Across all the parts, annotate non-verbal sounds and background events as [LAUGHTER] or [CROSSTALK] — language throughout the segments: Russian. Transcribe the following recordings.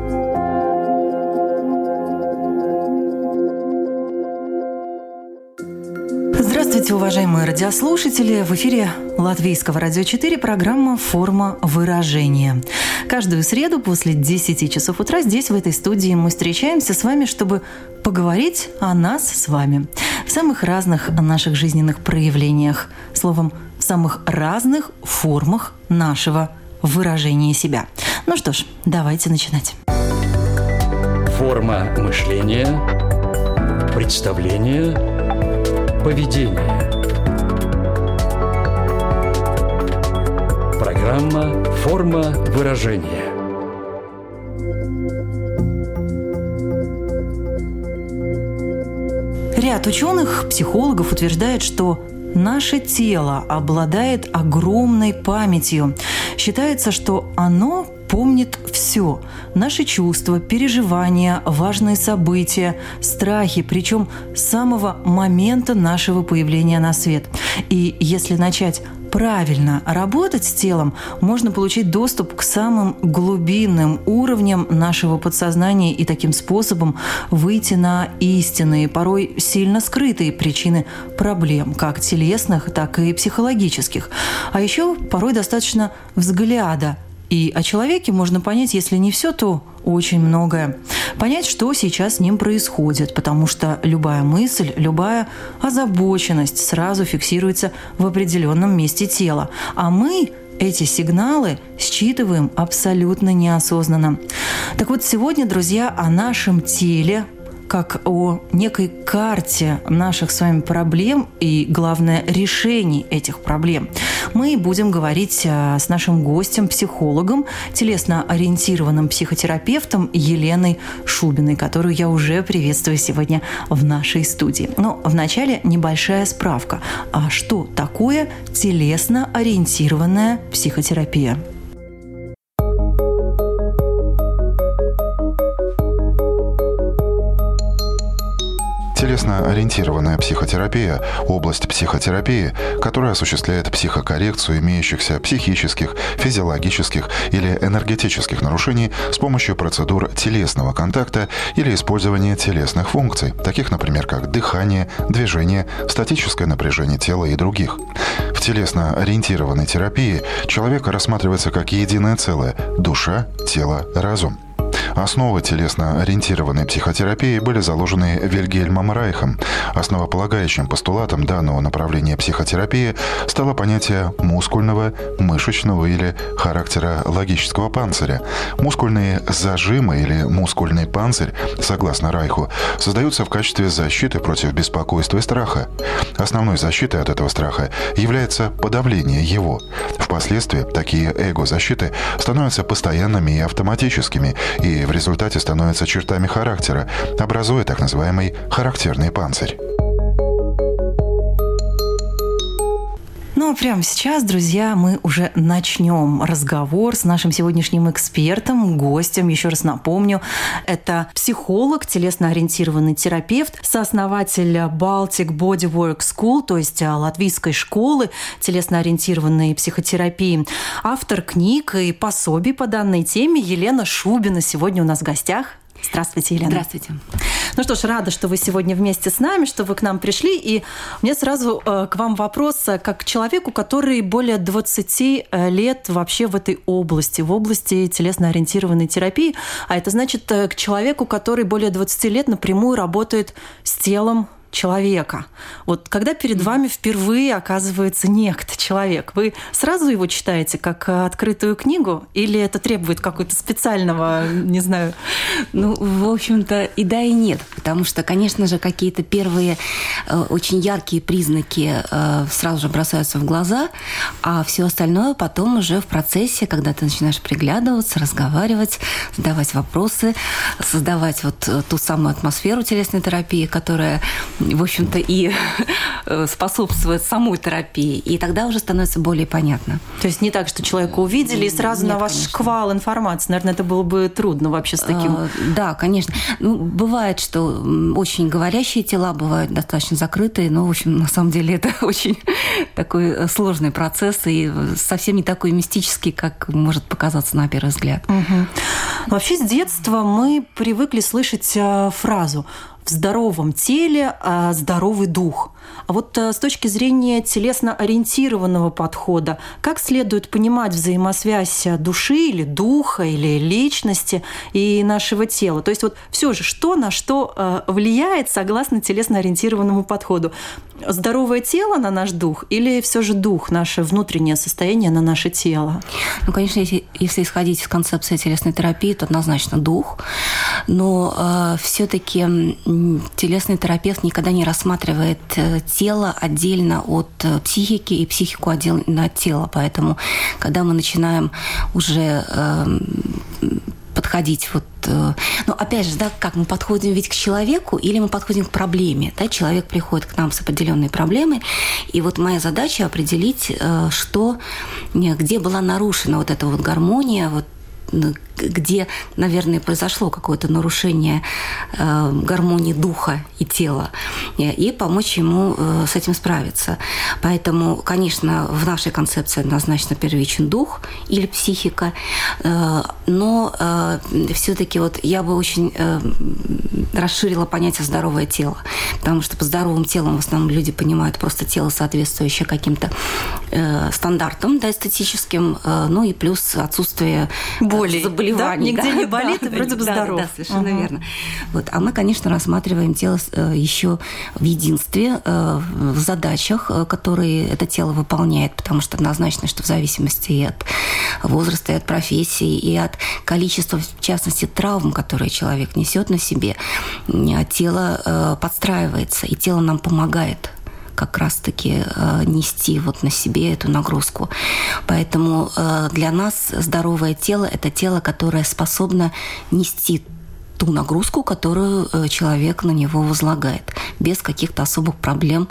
– уважаемые радиослушатели! В эфире Латвийского радио 4 программа «Форма выражения». Каждую среду после 10 часов утра здесь, в этой студии, мы встречаемся с вами, чтобы поговорить о нас с вами в самых разных наших жизненных проявлениях, словом, в самых разных формах нашего выражения себя. Ну что ж, давайте начинать. Форма мышления, представление – Поведение. Программа «Форма выражения». Ряд ученых, психологов утверждает, что наше тело обладает огромной памятью. Считается, что оно помнит все. Наши чувства, переживания, важные события, страхи, причем с самого момента нашего появления на свет. И если начать правильно работать с телом, можно получить доступ к самым глубинным уровням нашего подсознания и таким способом выйти на истинные, порой сильно скрытые причины проблем, как телесных, так и психологических. А еще порой достаточно взгляда и о человеке можно понять, если не все, то очень многое. Понять, что сейчас с ним происходит, потому что любая мысль, любая озабоченность сразу фиксируется в определенном месте тела. А мы эти сигналы считываем абсолютно неосознанно. Так вот, сегодня, друзья, о нашем теле, как о некой карте наших с вами проблем и, главное, решений этих проблем. Мы будем говорить а, с нашим гостем, психологом, телесно-ориентированным психотерапевтом Еленой Шубиной, которую я уже приветствую сегодня в нашей студии. Но вначале небольшая справка. А что такое телесно-ориентированная психотерапия? Телесно-ориентированная психотерапия – область психотерапии, которая осуществляет психокоррекцию имеющихся психических, физиологических или энергетических нарушений с помощью процедур телесного контакта или использования телесных функций, таких, например, как дыхание, движение, статическое напряжение тела и других. В телесно-ориентированной терапии человек рассматривается как единое целое – душа, тело, разум – Основы телесно-ориентированной психотерапии были заложены Вильгельмом Райхом. Основополагающим постулатом данного направления психотерапии стало понятие мускульного, мышечного или характера логического панциря. Мускульные зажимы или мускульный панцирь, согласно Райху, создаются в качестве защиты против беспокойства и страха. Основной защитой от этого страха является подавление его. Впоследствии такие эго-защиты становятся постоянными и автоматическими, и в результате становятся чертами характера, образуя так называемый характерный панцирь. Ну прямо сейчас, друзья, мы уже начнем разговор с нашим сегодняшним экспертом, гостем. Еще раз напомню, это психолог, телесно-ориентированный терапевт, сооснователь Baltic Bodywork School, то есть а, латвийской школы телесно-ориентированной психотерапии, автор книг и пособий по данной теме Елена Шубина сегодня у нас в гостях. Здравствуйте, Елена. Здравствуйте. Ну что ж, рада, что вы сегодня вместе с нами, что вы к нам пришли. И меня сразу э, к вам вопрос, э, как к человеку, который более 20 э, лет вообще в этой области, в области телесно-ориентированной терапии. А это значит к человеку, который более 20 лет напрямую работает с телом человека. Вот когда перед вами впервые оказывается некто человек, вы сразу его читаете как открытую книгу или это требует какого-то специального, не знаю? Ну, в общем-то, и да, и нет. Потому что, конечно же, какие-то первые э, очень яркие признаки э, сразу же бросаются в глаза, а все остальное потом уже в процессе, когда ты начинаешь приглядываться, разговаривать, задавать вопросы, создавать вот ту самую атмосферу телесной терапии, которая в общем-то, и способствует самой терапии. И тогда уже становится более понятно. То есть не так, что человека увидели и сразу Нет, на ваш конечно. шквал информации. Наверное, это было бы трудно вообще с таким. А, да, конечно. Ну, бывает, что очень говорящие тела бывают достаточно закрытые, но, в общем, на самом деле это [LAUGHS] очень такой э, сложный процесс и совсем не такой мистический, как может показаться на первый взгляд. Угу. Вообще с детства мы привыкли слышать э, фразу в здоровом теле а здоровый дух. А вот э, с точки зрения телесно-ориентированного подхода, как следует понимать взаимосвязь души или духа, или личности и нашего тела? То есть вот все же, что на что э, влияет согласно телесно-ориентированному подходу? Здоровое тело на наш дух или все же дух, наше внутреннее состояние на наше тело? Ну, конечно, если, если исходить из концепции телесной терапии, то однозначно дух. Но э, все-таки телесный терапевт никогда не рассматривает э, тело отдельно от э, психики и психику отдельно от тела. Поэтому, когда мы начинаем уже эм, подходить вот э, ну, опять же, да, как мы подходим ведь к человеку или мы подходим к проблеме. Да? Человек приходит к нам с определенной проблемой, и вот моя задача определить, что, где была нарушена вот эта вот гармония, вот где, наверное, произошло какое-то нарушение э, гармонии духа и тела, и помочь ему э, с этим справиться. Поэтому, конечно, в нашей концепции однозначно первичен дух или психика, э, но все-таки вот я бы очень расширила понятие здоровое тело, потому что по здоровым телом в основном люди понимают просто тело, соответствующее каким-то стандартам да, эстетическим, ну и плюс отсутствие боли, заболеваний. Да? Нигде да? не болит, да, и вроде бы здоров. Да, да совершенно угу. верно. Вот. А мы, конечно, рассматриваем тело э, еще в единстве, э, в задачах, э, которые это тело выполняет, потому что однозначно, что в зависимости и от возраста, и от профессии, и от количества, в частности, травм, которые человек несет на себе, тело подстраивается, и тело нам помогает как раз-таки э, нести вот на себе эту нагрузку. Поэтому э, для нас здоровое тело – это тело, которое способно нести ту нагрузку, которую э, человек на него возлагает, без каких-то особых проблем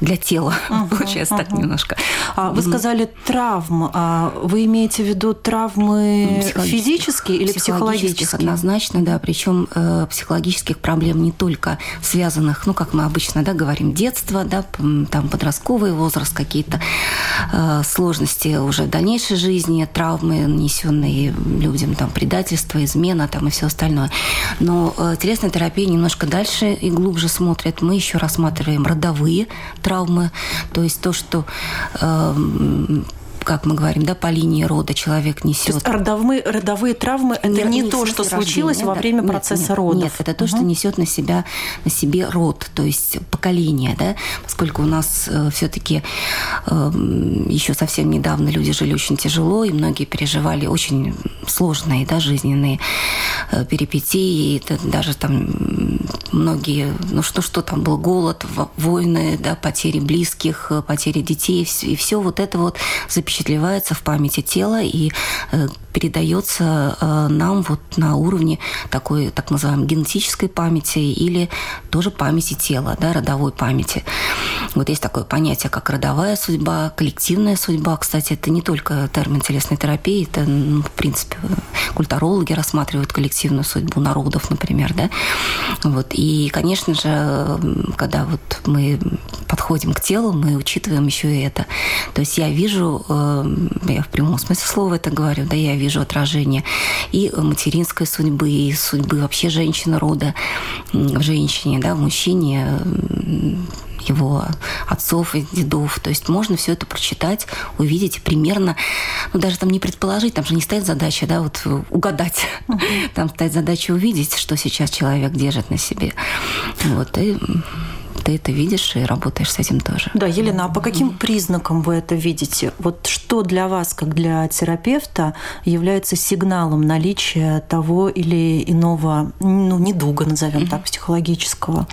для тела, uh-huh, получается uh-huh. так немножко. А вы сказали травм. А вы имеете в виду травмы физические или психологические? Однозначно, да. Причем э, психологических проблем не только связанных, ну, как мы обычно да, говорим, детство, да, там подростковый возраст, какие-то э, сложности уже в дальнейшей жизни, травмы, нанесенные людям, там, предательство, измена там, и все остальное. Но э, телесная терапия немножко дальше и глубже смотрит. Мы еще рассматриваем родовые травмы, то есть то, что э, как мы говорим, да, по линии рода человек несет. То есть родовые, родовые травмы – это не, не то, что случилось во время да, процесса нет, родов. Нет, это то, угу. что несет на себя на себе род, то есть поколение, да, поскольку у нас э, все-таки э, еще совсем недавно люди жили очень тяжело, и многие переживали очень сложные, да, жизненные э, перипетии, и это даже там многие, ну что, что там был голод, войны, да, потери близких, э, потери детей, и все вот это вот запечатлено запечатлевается в памяти тела и э, передается э, нам вот на уровне такой так называемой генетической памяти или тоже памяти тела, да, родовой памяти. Вот есть такое понятие, как родовая судьба, коллективная судьба. Кстати, это не только термин телесной терапии, это, ну, в принципе, культурологи рассматривают коллективную судьбу народов, например, да. Вот. И, конечно же, когда вот мы подходим к телу, мы учитываем еще и это. То есть я вижу, э, я в прямом смысле слова это говорю, да, я вижу отражение и материнской судьбы, и судьбы вообще женщины рода в женщине, да, в мужчине, его отцов и дедов. То есть можно все это прочитать, увидеть примерно, ну даже там не предположить, там же не стоит задача, да, вот угадать. Там стоит задача увидеть, что сейчас человек держит на себе. Вот, и ты это видишь и работаешь с этим тоже. Да, Елена, а по каким признакам вы это видите? Вот что для вас, как для терапевта, является сигналом наличия того или иного, ну, недуга, назовем так, психологического?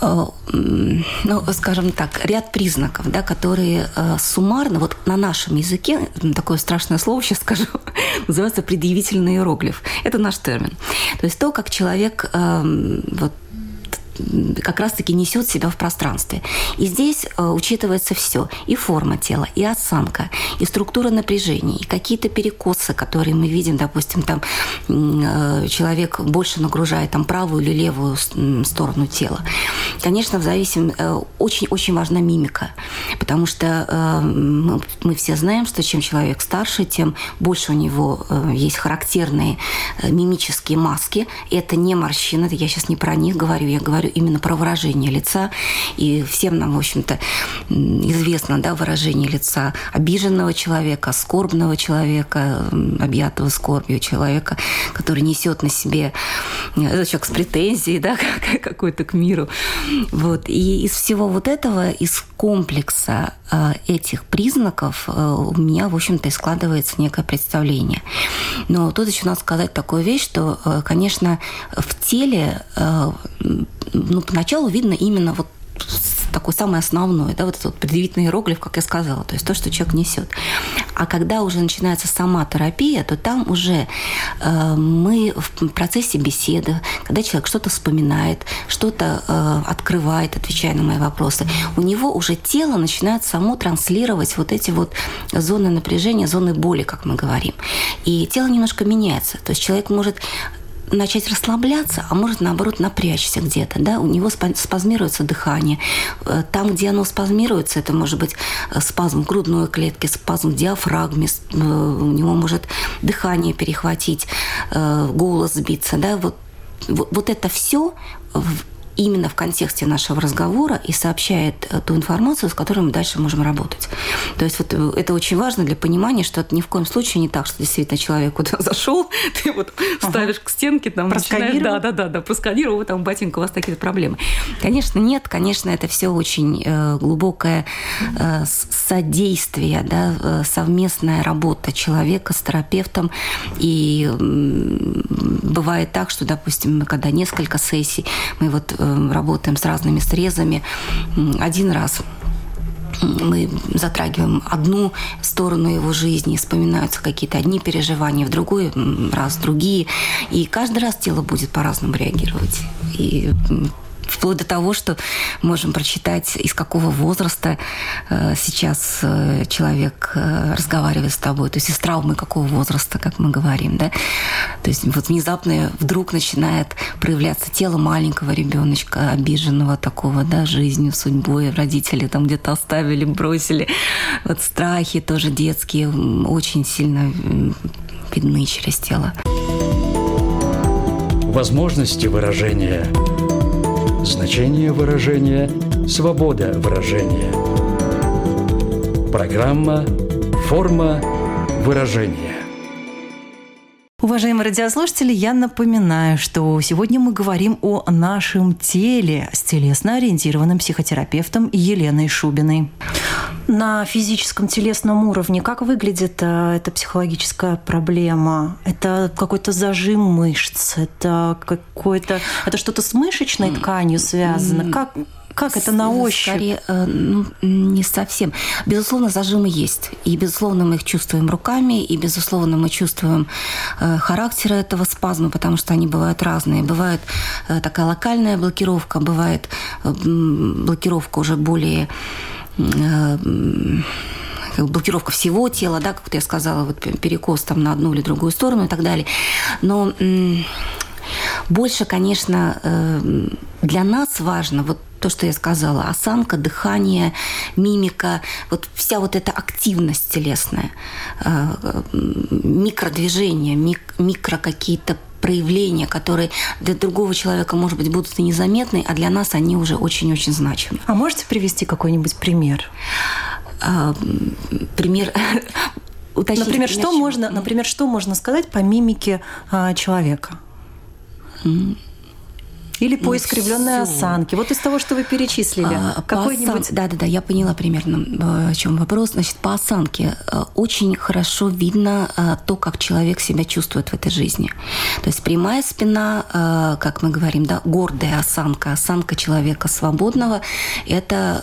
Э, ну, скажем так, ряд признаков, да, которые э, суммарно, вот на нашем языке, такое страшное слово сейчас скажу, [LAUGHS] называется предъявительный иероглиф. Это наш термин. То есть то, как человек э, вот, как раз-таки несет себя в пространстве. И здесь э, учитывается все. И форма тела, и осанка, и структура напряжений, и какие-то перекосы, которые мы видим, допустим, там э, человек больше нагружает там правую или левую сторону тела. Конечно, в зависимости... Очень-очень важна мимика, потому что мы все знаем, что чем человек старше, тем больше у него есть характерные мимические маски. Это не морщины, я сейчас не про них говорю, я говорю именно про выражение лица. И всем нам, в общем-то, известно да, выражение лица обиженного человека, скорбного человека, объятого скорбью человека, который несет на себе этот человек с претензией да, [LAUGHS] какой-то к миру. Вот. И из всего вот этого, из комплекса э, этих признаков э, у меня, в общем-то, и складывается некое представление. Но тут еще надо сказать такую вещь, что, э, конечно, в теле ну, поначалу видно именно вот такой самый основной, да, вот этот вот предъявительный иероглиф, как я сказала, то есть то, что человек несет. А когда уже начинается сама терапия, то там уже э, мы в процессе беседы, когда человек что-то вспоминает, что-то э, открывает, отвечая на мои вопросы, у него уже тело начинает само транслировать вот эти вот зоны напряжения, зоны боли, как мы говорим. И тело немножко меняется. То есть человек может начать расслабляться, а может, наоборот, напрячься где-то. Да? У него спазмируется дыхание. Э, там, где оно спазмируется, это может быть э, спазм грудной клетки, спазм в диафрагме, э, у него может дыхание перехватить, голос сбиться. Да? Вот, вот это все именно в контексте нашего разговора и сообщает э, ту информацию, с которой мы дальше можем работать. То есть вот э, это очень важно для понимания, что это ни в коем случае не так, что действительно человек куда [LAUGHS] зашел, ты вот ставишь ага. к стенке, там начинаешь, да, да, да, да, просканировал, там, батенька, у вас такие проблемы. Конечно, нет, конечно, это все очень э, глубокое содействие, да, совместная работа человека с терапевтом. И бывает так, что, допустим, когда несколько сессий, мы вот работаем с разными срезами. Один раз мы затрагиваем одну сторону его жизни, вспоминаются какие-то одни переживания, в другой раз другие. И каждый раз тело будет по-разному реагировать. И вплоть до того, что можем прочитать, из какого возраста э, сейчас э, человек э, разговаривает с тобой, то есть из травмы какого возраста, как мы говорим, да. То есть вот внезапно вдруг начинает проявляться тело маленького ребеночка, обиженного такого, да, жизнью, судьбой, родители там где-то оставили, бросили. Вот страхи тоже детские очень сильно видны через тело. Возможности выражения – Значение выражения – свобода выражения. Программа «Форма выражения». Уважаемые радиослушатели, я напоминаю, что сегодня мы говорим о нашем теле с телесно-ориентированным психотерапевтом Еленой Шубиной. На физическом телесном уровне как выглядит э, эта психологическая проблема? Это какой-то зажим мышц, это какой-то, это что-то с мышечной тканью связано? Как, как это на ощупь? Скорее, э, ну, не совсем. Безусловно, зажимы есть. И, безусловно, мы их чувствуем руками, и, безусловно, мы чувствуем э, характер этого спазма, потому что они бывают разные. Бывает э, такая локальная блокировка, бывает блокировка уже более блокировка всего тела, да, как я сказала, вот перекос там на одну или другую сторону и так далее. Но больше, конечно, для нас важно вот то, что я сказала, осанка, дыхание, мимика, вот вся вот эта активность телесная, э, микродвижения, мик, микро какие-то проявления, которые для другого человека, может быть, будут и незаметны, а для нас они уже очень-очень значимы. А можете привести какой-нибудь пример? А, пример [LAUGHS] уточнить. Например, что можно, например, что можно сказать по мимике а, человека? Или по ну, искривленной все. осанке. Вот из того, что вы перечислили. А, какой-нибудь... Да, да, да, я поняла примерно, э, о чем вопрос. Значит, по осанке э, очень хорошо видно э, то, как человек себя чувствует в этой жизни. То есть прямая спина, как мы говорим, да, гордая осанка, осанка человека свободного, это,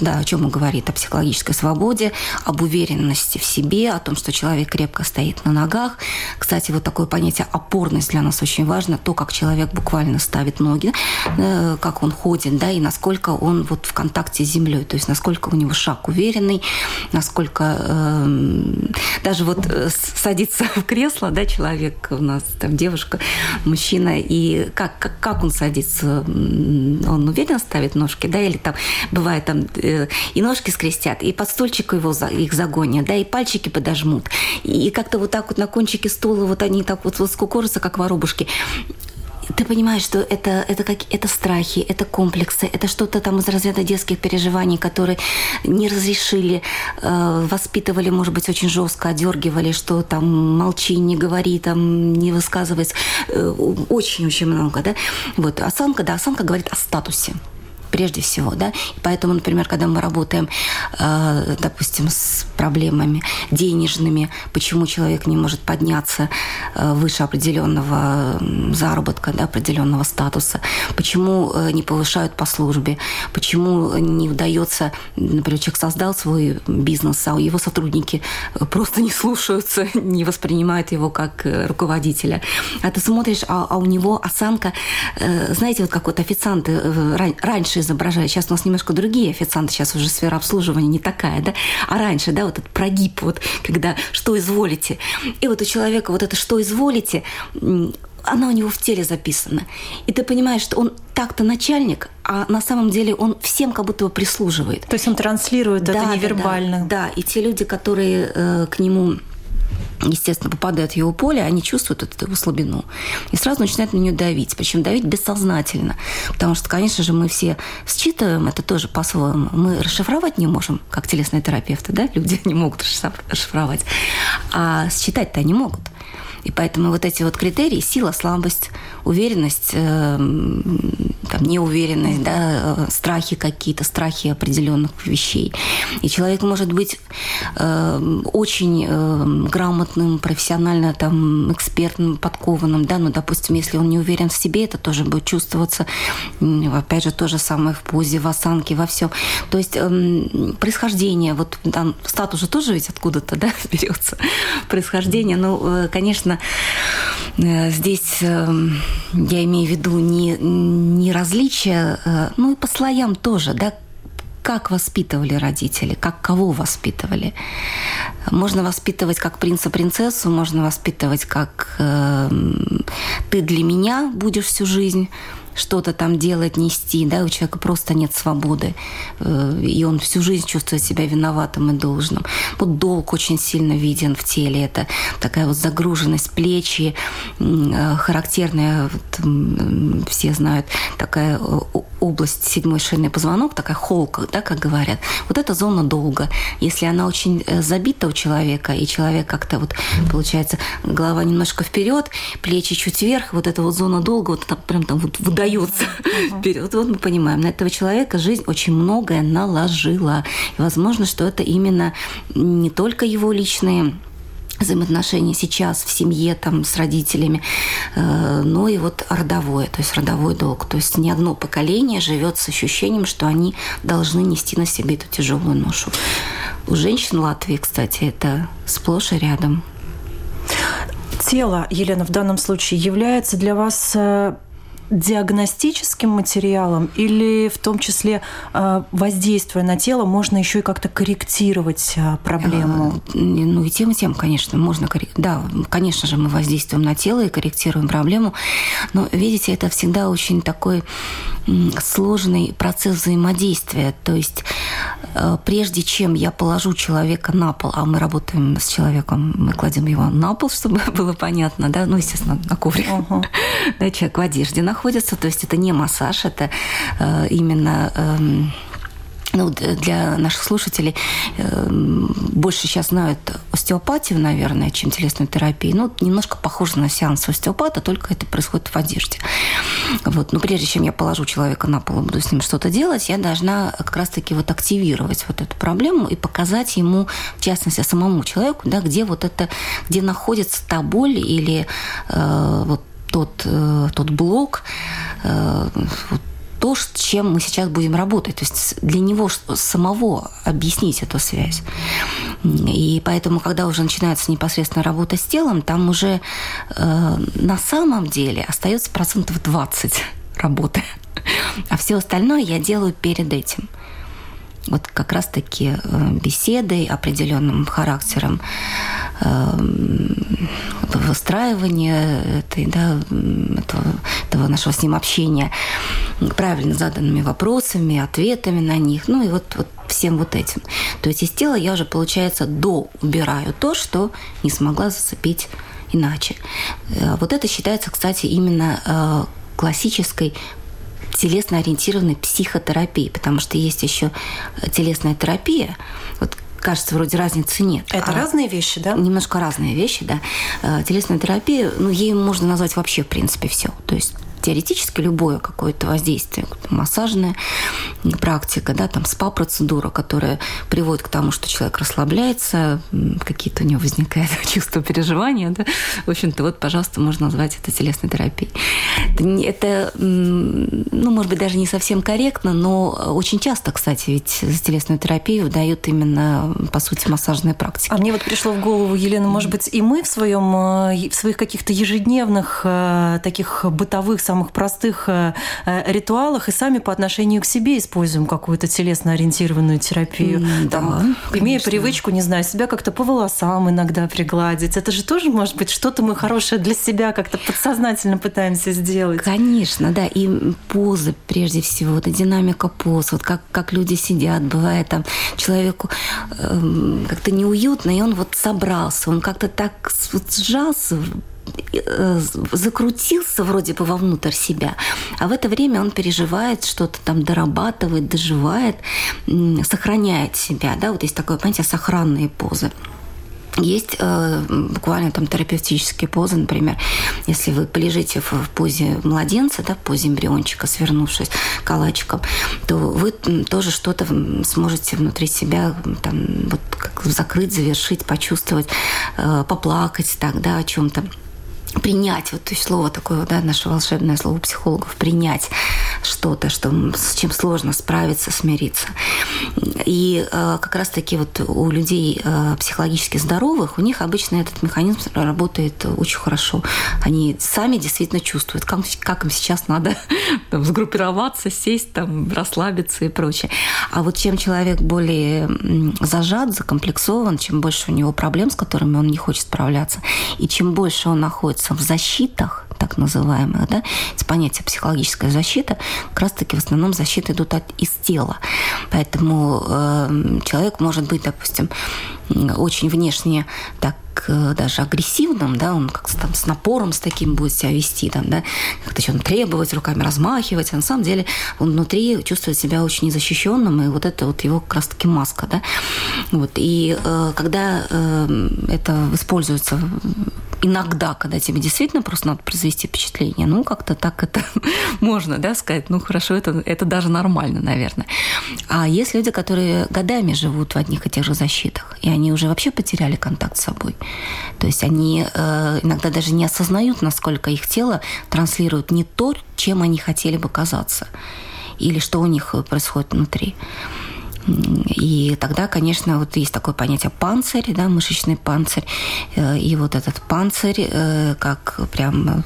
да, о чем он говорит, о психологической свободе, об уверенности в себе, о том, что человек крепко стоит на ногах. Кстати, вот такое понятие опорность для нас очень важно, то, как человек буквально правильно ставит ноги, э, как он ходит, да, и насколько он вот в контакте с землей, то есть насколько у него шаг уверенный, насколько э, даже вот э, садится в кресло, да, человек у нас, там девушка, мужчина, и как, как, как он садится, он уверенно ставит ножки, да, или там бывает там э, и ножки скрестят, и под стульчик его их загонят, да, и пальчики подожмут, и как-то вот так вот на кончике стула вот они так вот, вот скукожатся, как воробушки ты понимаешь, что это, это, как, это страхи, это комплексы, это что-то там из разряда детских переживаний, которые не разрешили, э, воспитывали, может быть, очень жестко, одергивали, что там молчи, не говори, там не высказывайся. Очень-очень э, много, да. Вот, осанка, да, осанка говорит о статусе прежде всего, да. И поэтому, например, когда мы работаем, э, допустим, с проблемами денежными, почему человек не может подняться э, выше определенного заработка, да, определенного статуса, почему э, не повышают по службе, почему не удается, например, человек создал свой бизнес, а его сотрудники просто не слушаются, [LAUGHS] не воспринимают его как руководителя. А ты смотришь, а, а у него осанка, знаете, вот как вот официанты раньше изображает. Сейчас у нас немножко другие официанты, сейчас уже сфера обслуживания не такая, да? А раньше, да, вот этот прогиб, вот, когда «что изволите». И вот у человека вот это «что изволите», она у него в теле записана. И ты понимаешь, что он так-то начальник, а на самом деле он всем как будто бы прислуживает. То есть он транслирует да, это невербально. Да, да, и те люди, которые э, к нему естественно, попадают в его поле, они чувствуют эту его слабину. И сразу начинают на нее давить. Причем давить бессознательно. Потому что, конечно же, мы все считываем это тоже по-своему. Мы расшифровать не можем, как телесные терапевты, да? Люди [LAUGHS] не могут расшифровать. А считать-то они могут. И поэтому вот эти вот критерии – сила, слабость, уверенность, э, там, неуверенность, да, э, страхи какие-то, страхи определенных вещей. И человек может быть э, очень грамотным, профессионально там, экспертным, подкованным, да, но, допустим, если он не уверен в себе, это тоже будет чувствоваться, опять же, то же самое в позе, в осанке, во всем. То есть э, происхождение, вот там статус же тоже ведь откуда-то, да, [LAUGHS] берется, происхождение, ну, конечно, здесь э, я имею в виду не, не различия, э, ну и по слоям тоже, да, как воспитывали родители, как кого воспитывали. Можно воспитывать как принца-принцессу, можно воспитывать как э, ты для меня будешь всю жизнь что-то там делать, нести, да, у человека просто нет свободы, э, и он всю жизнь чувствует себя виноватым и должным. Вот долг очень сильно виден в теле, это такая вот загруженность плечи, э, характерная, вот, все знают, такая область седьмой шейный позвонок, такая холка, да, как говорят. Вот это зона долга. Если она очень э, забита у человека, и человек как-то вот, получается, голова немножко вперед, плечи чуть вверх, вот эта вот зона долга, вот это прям там вот выдает выдаются uh-huh. вперед. Вот мы понимаем, на этого человека жизнь очень многое наложила. И возможно, что это именно не только его личные взаимоотношения сейчас в семье там с родителями, э, но и вот родовое, то есть родовой долг. То есть ни одно поколение живет с ощущением, что они должны нести на себе эту тяжелую ношу. У женщин Латвии, кстати, это сплошь и рядом. Тело, Елена, в данном случае является для вас э, диагностическим материалом или в том числе э, воздействуя на тело, можно еще и как-то корректировать э, проблему? Э, ну и тем, и тем, конечно, можно. Да, конечно же, мы воздействуем на тело и корректируем проблему, но, видите, это всегда очень такой сложный процесс взаимодействия. То есть прежде чем я положу человека на пол, а мы работаем с человеком, мы кладем его на пол, [LAUGHS] чтобы было понятно, да, ну, естественно, на коврик. Uh-huh. [LAUGHS] Да, человек в одежде находится, то есть это не массаж, это э, именно э, ну, для наших слушателей э, больше сейчас знают остеопатию, наверное, чем телесную терапию. Ну, немножко похоже на сеанс остеопата, только это происходит в одежде. Вот. Но прежде чем я положу человека на пол и буду с ним что-то делать, я должна как раз-таки вот активировать вот эту проблему и показать ему, в частности, самому человеку, да, где вот это, где находится та боль или э, вот тот, э, тот блок, э, то, с чем мы сейчас будем работать. То есть для него самого объяснить эту связь. И поэтому, когда уже начинается непосредственно работа с телом, там уже э, на самом деле остается процентов 20 работы. А все остальное я делаю перед этим вот как раз-таки э, беседой определенным характером э, выстраивания этой, да, этого, этого нашего с ним общения правильно заданными вопросами, ответами на них, ну и вот, вот всем вот этим. То есть из тела я уже, получается, до убираю то, что не смогла зацепить иначе. Э, вот это считается, кстати, именно классической телесно-ориентированной психотерапии, потому что есть еще телесная терапия. Вот кажется, вроде разницы нет. Это а разные вещи, да? Немножко разные вещи, да. Э, телесная терапия, ну, ей можно назвать вообще, в принципе, все. То есть теоретически любое какое-то воздействие, массажная практика, да, там спа-процедура, которая приводит к тому, что человек расслабляется, какие-то у него возникают [LAUGHS] чувства переживания, да, в общем-то, вот, пожалуйста, можно назвать это телесной терапией. Это, ну, может быть, даже не совсем корректно, но очень часто, кстати, ведь за телесную терапию дают именно, по сути, массажные практики. А мне вот пришло в голову, Елена, может быть, и мы в своем, э, в своих каких-то ежедневных э, таких бытовых самых простых э, э, ритуалах и сами по отношению к себе используем какую-то телесно-ориентированную терапию. Mm, Там, да, имея привычку, не знаю, себя как-то по волосам иногда пригладить. Это же тоже, может быть, что-то мы хорошее для себя как-то подсознательно пытаемся сделать. Конечно, да. И позы, прежде всего, вот динамика поз, вот как, как люди сидят, бывает там человеку э, как-то неуютно, и он вот собрался, он как-то так вот сжался, закрутился вроде бы вовнутрь себя, а в это время он переживает, что-то там дорабатывает, доживает, сохраняет себя. Да? Вот есть такое понятие сохранные позы. Есть э, буквально там терапевтические позы, например, если вы полежите в, в позе младенца, да, в позе эмбриончика, свернувшись калачиком, то вы тоже что-то сможете внутри себя там вот как закрыть, завершить, почувствовать, э, поплакать так, да, о чем-то принять, вот то есть слово такое, да, наше волшебное слово психологов, принять что-то, что, с чем сложно справиться, смириться. И э, как раз-таки вот у людей э, психологически здоровых, у них обычно этот механизм работает очень хорошо. Они сами действительно чувствуют, как, как им сейчас надо [LAUGHS] там, сгруппироваться, сесть, там, расслабиться и прочее. А вот чем человек более зажат, закомплексован, чем больше у него проблем, с которыми он не хочет справляться, и чем больше он находится находятся в защитах, так называемых, да, это понятие психологическая защита, как раз-таки в основном защиты идут от, из тела. Поэтому э, человек может быть, допустим, очень внешне так э, даже агрессивным, да, он как-то там с напором с таким будет себя вести, там, да, как-то что-то требовать, руками размахивать, а на самом деле он внутри чувствует себя очень незащищенным, и вот это вот его как раз-таки маска, да. Вот, и э, когда э, это используется иногда, когда тебе действительно просто надо произвести впечатление, ну, как-то так это [LAUGHS] можно, да, сказать, ну, хорошо, это, это даже нормально, наверное. А есть люди, которые годами живут в одних и тех же защитах, и они уже вообще потеряли контакт с собой. То есть они э, иногда даже не осознают, насколько их тело транслирует не то, чем они хотели бы казаться, или что у них происходит внутри. И тогда, конечно, вот есть такое понятие панцирь, да, мышечный панцирь. Э, и вот этот панцирь, э, как прям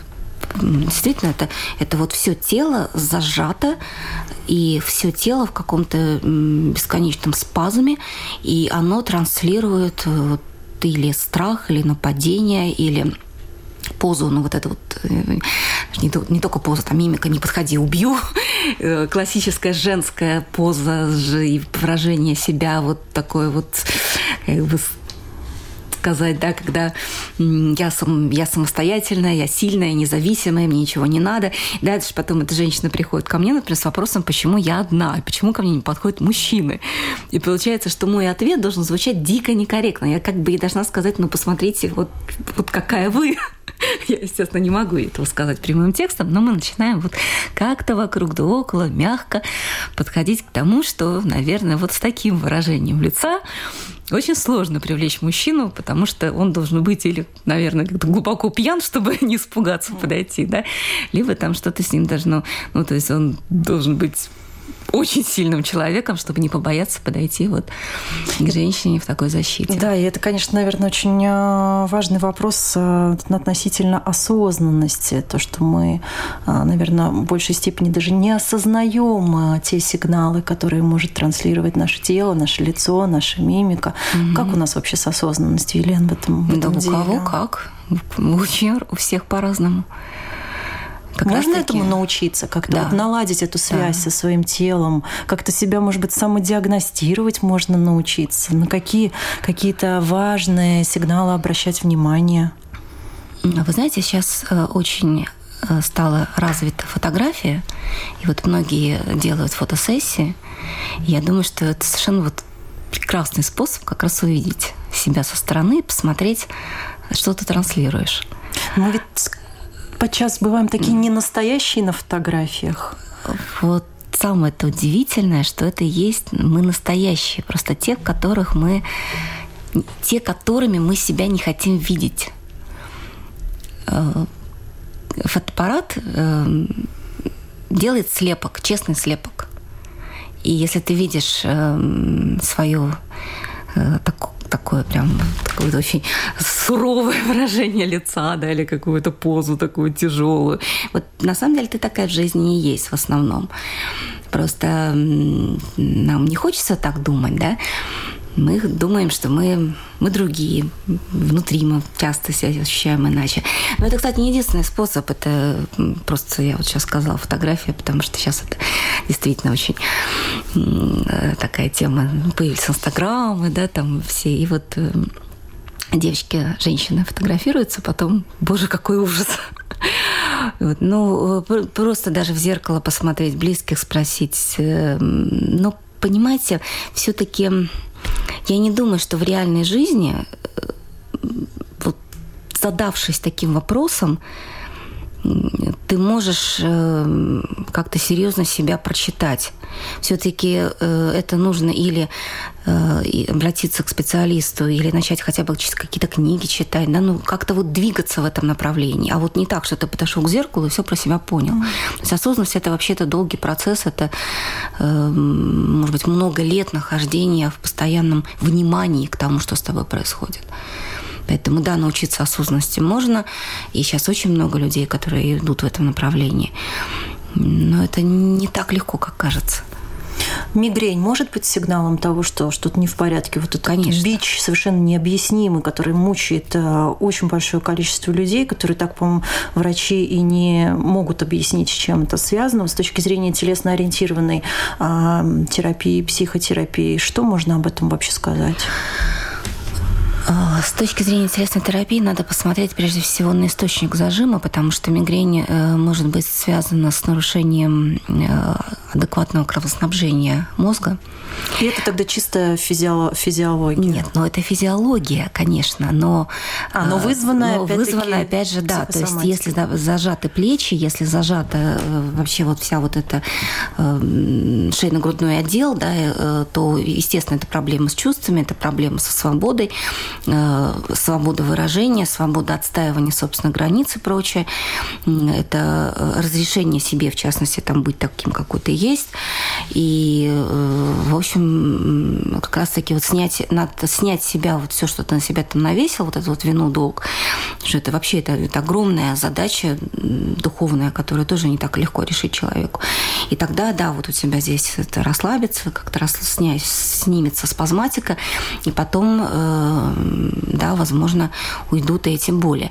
действительно это, это вот все тело зажато, и все тело в каком-то бесконечном спазме, и оно транслирует э, вот, или страх, или нападение, или позу, ну вот это вот, э, не, не только поза, там мимика «не подходи, убью», [LAUGHS] э, классическая женская поза и выражение себя вот такое вот как бы сказать, да, когда я, сам, я самостоятельная, я сильная, независимая, мне ничего не надо. И дальше потом эта женщина приходит ко мне, например, с вопросом, почему я одна, почему ко мне не подходят мужчины. И получается, что мой ответ должен звучать дико некорректно. Я как бы ей должна сказать, ну, посмотрите, вот, вот какая вы. [LAUGHS] Я, естественно, не могу этого сказать прямым текстом, но мы начинаем вот как-то вокруг да около, мягко подходить к тому, что, наверное, вот с таким выражением лица очень сложно привлечь мужчину, потому что он должен быть или, наверное, как-то глубоко пьян, чтобы [LAUGHS] не испугаться подойти, да, либо там что-то с ним должно, ну, то есть он должен быть очень сильным человеком, чтобы не побояться подойти вот к женщине в такой защите. Да, и это, конечно, наверное, очень э, важный вопрос э, относительно осознанности. То, что мы, э, наверное, в большей степени даже не осознаем те сигналы, которые может транслировать наше тело, наше лицо, наша мимика. Угу. Как у нас вообще с осознанностью, Елена, в этом, в этом да, деле? у кого как. Очень у всех по-разному. Как Можно этому научиться, как-то да. вот наладить эту связь да. со своим телом, как-то себя, может быть, самодиагностировать можно научиться, на какие какие-то важные сигналы обращать внимание. Вы знаете, сейчас э, очень э, стала развита фотография, и вот многие делают фотосессии. Я думаю, что это совершенно вот прекрасный способ как раз увидеть себя со стороны, посмотреть, что ты транслируешь. Мы ведь подчас бываем такие ненастоящие на фотографиях. Вот самое -то удивительное, что это и есть мы настоящие, просто те, которых мы, те, которыми мы себя не хотим видеть. Э, фотоаппарат э, делает слепок, честный слепок. И если ты видишь э, свою такую такое прям такое очень суровое [LAUGHS] выражение лица, да, или какую-то позу такую тяжелую. Вот на самом деле ты такая в жизни и есть в основном. Просто нам не хочется так думать, да, мы думаем, что мы, мы другие. Внутри мы часто себя ощущаем иначе. Но это, кстати, не единственный способ. Это просто, я вот сейчас сказала, фотография, потому что сейчас это действительно очень такая тема. Появились инстаграмы, да, там все. И вот э, девочки, женщины фотографируются, потом, боже, какой ужас. [LAUGHS] Вот, ну, просто даже в зеркало посмотреть, близких спросить. Э, но, понимаете, все-таки я не думаю, что в реальной жизни, э, вот задавшись таким вопросом, ты можешь э, как-то серьезно себя прочитать. Все-таки э, это нужно или э, обратиться к специалисту, или начать хотя бы какие-то книги читать, да, ну как-то вот двигаться в этом направлении. А вот не так, что ты подошел к зеркалу и все про себя понял. Mm. То есть осознанность это вообще-то долгий процесс, это может быть много лет нахождения в постоянном внимании к тому, что с тобой происходит. Поэтому, да, научиться осознанности можно. И сейчас очень много людей, которые идут в этом направлении. Но это не так легко, как кажется. Мигрень может быть сигналом того, что что-то не в порядке. Вот этот Конечно. бич совершенно необъяснимый, который мучает э, очень большое количество людей, которые так, по-моему, врачи и не могут объяснить, с чем это связано. С точки зрения телесно-ориентированной э, терапии, психотерапии, что можно об этом вообще сказать? А, с точки зрения телесной терапии надо посмотреть прежде всего на источник зажима, потому что мигрень э, может быть связана с нарушением э, адекватного кровоснабжения мозга. И это тогда чисто физио- физиология? Нет, ну это физиология, конечно, но... А, но вызванная, но опять вызванная опять же, да. То есть если зажаты плечи, если зажата э, вообще вот вся вот эта шейно-грудной отдел, да, то, естественно, это проблема с чувствами, это проблема со свободой, Э, свобода выражения, свобода отстаивания собственных границ и прочее. Это э, разрешение себе, в частности, там быть таким, какой ты есть. И, э, в общем, как раз-таки вот снять, надо снять себя, вот все, что ты на себя там навесил, вот эту вот вину, долг, что это вообще это, это огромная задача духовная, которую тоже не так легко решить человеку. И тогда, да, вот у тебя здесь это расслабится, как-то снять, снимется спазматика, и потом да, возможно, уйдут эти боли.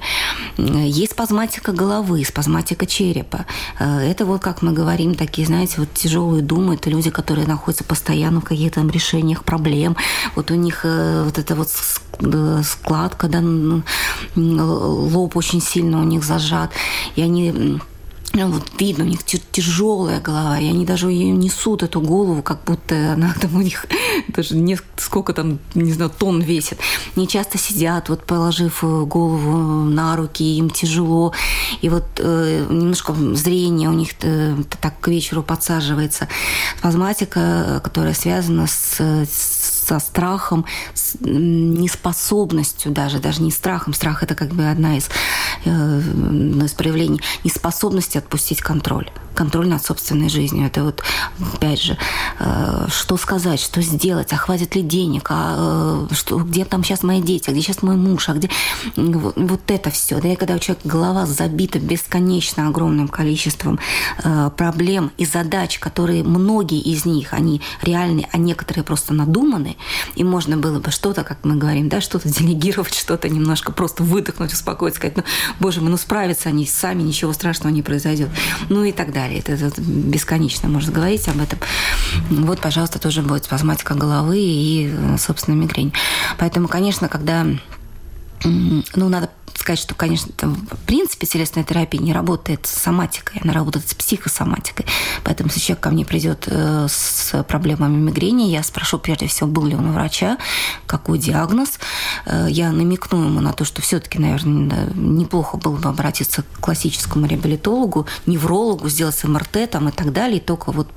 Есть спазматика головы, спазматика черепа. Э, это вот, как мы говорим, такие, знаете, вот тяжелые думы, это люди, которые находятся постоянно в каких-то решениях проблем. Вот у них э, вот эта вот э, складка, да, лоб очень сильно у них зажат, и они вот видно, у них тяжелая голова, и они даже ее несут, эту голову, как будто она там у них [LAUGHS] даже не, сколько там, не знаю, тонн весит. Они часто сидят, вот положив э, голову на руки, им тяжело, и вот э, немножко зрение у них э, так к вечеру подсаживается. Спазматика, которая связана с, с со страхом, с неспособностью даже, даже не страхом. Страх – это как бы одна из, э, из проявлений неспособности отпустить контроль. Контроль над собственной жизнью. Это вот, опять же, э, что сказать, что сделать, а хватит ли денег, а что, где там сейчас мои дети, а где сейчас мой муж, а где... Вот, вот это все. Да, и когда у человека голова забита бесконечно огромным количеством проблем и задач, которые многие из них, они реальные, а некоторые просто надуманы, и можно было бы что-то, как мы говорим, да, что-то делегировать, что-то немножко просто выдохнуть, успокоиться, сказать, ну, боже мой, ну справятся они сами, ничего страшного не произойдет. Ну и так далее. Это, это бесконечно можно говорить об этом. Вот, пожалуйста, тоже будет спазматика головы и, собственно, мигрень. Поэтому, конечно, когда ну, надо сказать, что, конечно, там, в принципе телесная терапия не работает с соматикой, она работает с психосоматикой. Поэтому, если человек ко мне придет э, с проблемами мигрени, я спрошу прежде всего, был ли он у врача, какой диагноз. Э, я намекну ему на то, что все-таки, наверное, неплохо было бы обратиться к классическому реабилитологу, неврологу, сделать МРТ там, и так далее. И только вот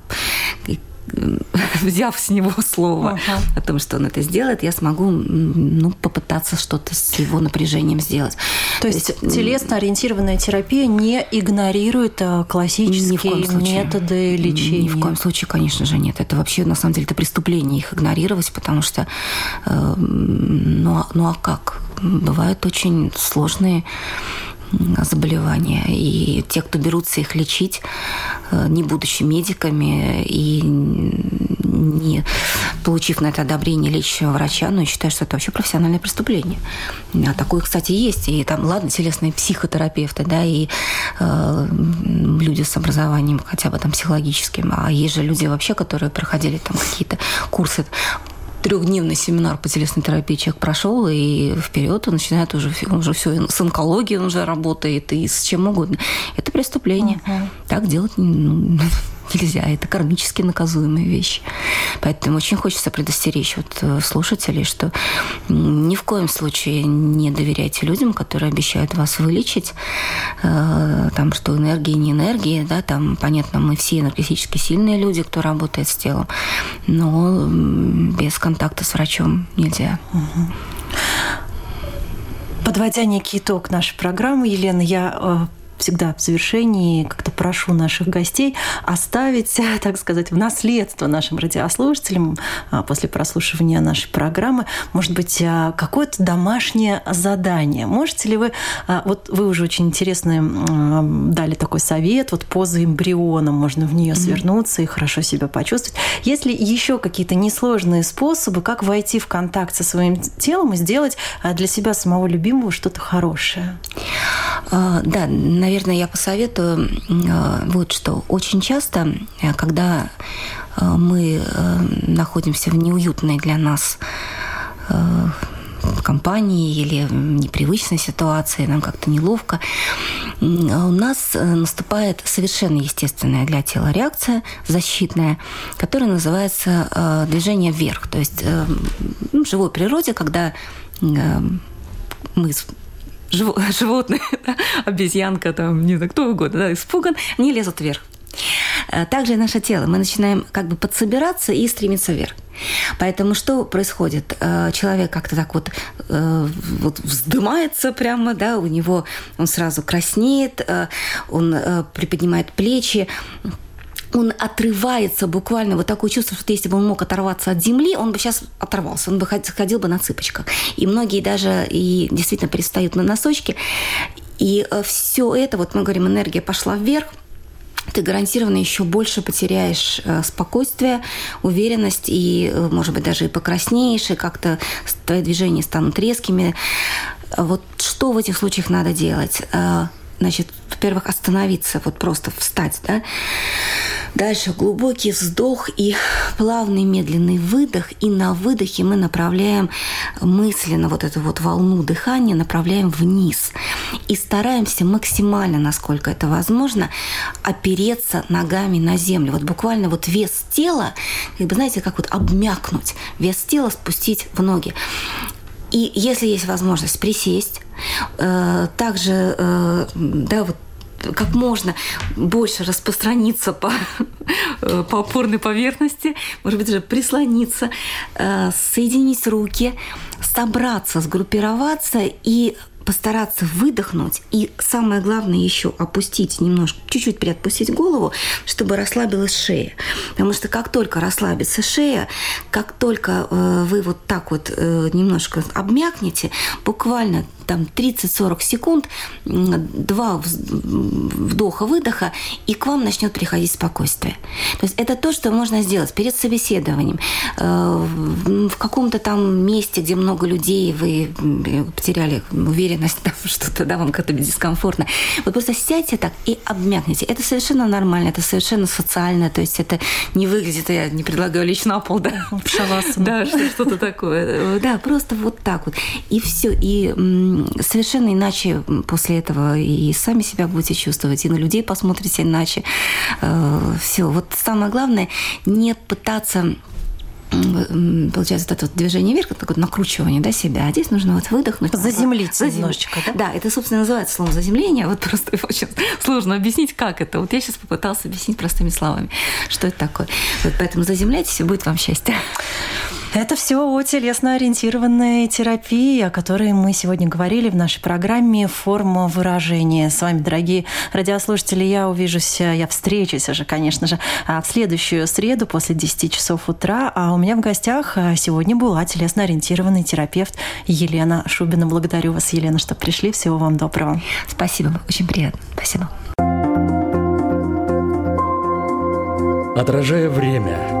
[LAUGHS] взяв с него слово ага. о том, что он это сделает, я смогу ну, попытаться что-то с его напряжением сделать. То, То есть, есть телесно-ориентированная терапия не игнорирует а, классические методы лечения? Ни в коем случае, конечно же, нет. Это вообще, на самом деле, это преступление их игнорировать, потому что, э, ну, а, ну а как? Бывают очень сложные заболевания. И те, кто берутся их лечить, э, не будучи медиками и не получив на это одобрение лечащего врача, но ну, я считаю, что это вообще профессиональное преступление. А такое, кстати, есть. И там, ладно, телесные психотерапевты, да, и э, люди с образованием хотя бы там психологическим, а есть же люди вообще, которые проходили там какие-то курсы трехдневный семинар по телесной терапии человек прошел, и вперед он начинает уже, он уже все, с онкологией он уже работает, и с чем угодно. Это преступление. Uh-huh. Так делать ну, [LAUGHS] нельзя. Это кармически наказуемые вещи. Поэтому очень хочется предостеречь вот э, слушателей, что ни в коем случае не доверяйте людям, которые обещают вас вылечить. Э, там, что энергии не энергии, да, там, понятно, мы все энергетически сильные люди, кто работает с телом, но без контакта с врачом нельзя. Подводя некий итог нашей программы, Елена, я э, всегда в завершении как-то прошу наших гостей оставить, [LAUGHS] так сказать, в наследство нашим радиослушателям а, после прослушивания нашей программы, может быть, а, какое-то домашнее задание. Можете ли вы, а, вот вы уже очень интересно дали такой совет, вот поза эмбриона, можно в нее свернуться и хорошо себя почувствовать. Есть ли еще какие-то несложные способы, как войти в контакт со своим телом и сделать для себя самого любимого что-то хорошее? Да, наверное, наверное, я посоветую э, вот что. Очень часто, э, когда э, мы находимся в неуютной для нас компании или непривычной ситуации, нам как-то неловко, у нас наступает совершенно естественная для тела реакция защитная, которая называется движение вверх. То есть в живой природе, когда мы [LAUGHS] животные, да, обезьянка, там, не знаю, кто угодно, да, испуган, они лезут вверх. Э, также и наше тело. Мы начинаем как бы подсобираться и стремиться вверх. Поэтому что происходит? Э, человек как-то так вот, э, вот вздымается прямо, да, у него он сразу краснеет, он приподнимает плечи, он отрывается буквально, вот такое чувство, что если бы он мог оторваться от земли, он бы сейчас оторвался, он бы ходил бы на цыпочках. И многие даже и действительно перестают на носочки. И э, все это, вот мы говорим, энергия пошла вверх, ты гарантированно еще больше потеряешь э, спокойствие, уверенность, и, э, может быть, даже и покраснеешь, и как-то твои движения станут резкими. Вот что в этих случаях надо делать? Значит, во-первых, остановиться, вот просто встать, да. Дальше глубокий вздох и плавный медленный выдох. И на выдохе мы направляем мысленно вот эту вот волну дыхания, направляем вниз. И стараемся максимально, насколько это возможно, опереться ногами на землю. Вот буквально вот вес тела, как бы, знаете, как вот обмякнуть. Вес тела спустить в ноги. И если есть возможность присесть, э, также, э, да, вот как можно больше распространиться по, [LAUGHS] по опорной поверхности, может быть, даже прислониться, э, соединить руки, собраться, сгруппироваться и постараться выдохнуть и самое главное еще опустить немножко, чуть-чуть приотпустить голову, чтобы расслабилась шея. Потому что как только расслабится шея, как только э, вы вот так вот э, немножко обмякнете, буквально там 30-40 секунд, два вдоха-выдоха, и к вам начнет приходить спокойствие. То есть это то, что можно сделать перед собеседованием. Э, в каком-то там месте, где много людей, вы потеряли уверенность, там, что-то, да, вам как-то дискомфортно. Вот просто сядьте так и обмякните. Это совершенно нормально, это совершенно социально, то есть это не выглядит, я не предлагаю на пол, [LAUGHS] да. Шавасана. Да, что-то такое. Да, просто вот так вот. И все. И совершенно иначе после этого и сами себя будете чувствовать, и на людей посмотрите иначе. Э, Все. Вот самое главное не пытаться получается, вот это вот движение вверх, такое накручивание да, себя. А здесь нужно вот выдохнуть. Заземлиться Зазем... немножечко, да? Да, это, собственно, называется слово заземление. Вот просто очень сложно объяснить, как это. Вот я сейчас попытался объяснить простыми словами, что это такое. Вот поэтому заземляйтесь, и будет вам счастье. Это все о телесно-ориентированной терапии, о которой мы сегодня говорили в нашей программе «Форма выражения». С вами, дорогие радиослушатели, я увижусь, я встречусь уже, конечно же, а, в следующую среду после 10 часов утра. А у меня в гостях а, сегодня была телесно-ориентированный терапевт Елена Шубина. Благодарю вас, Елена, что пришли. Всего вам доброго. Спасибо, очень приятно. Спасибо. Отражая время –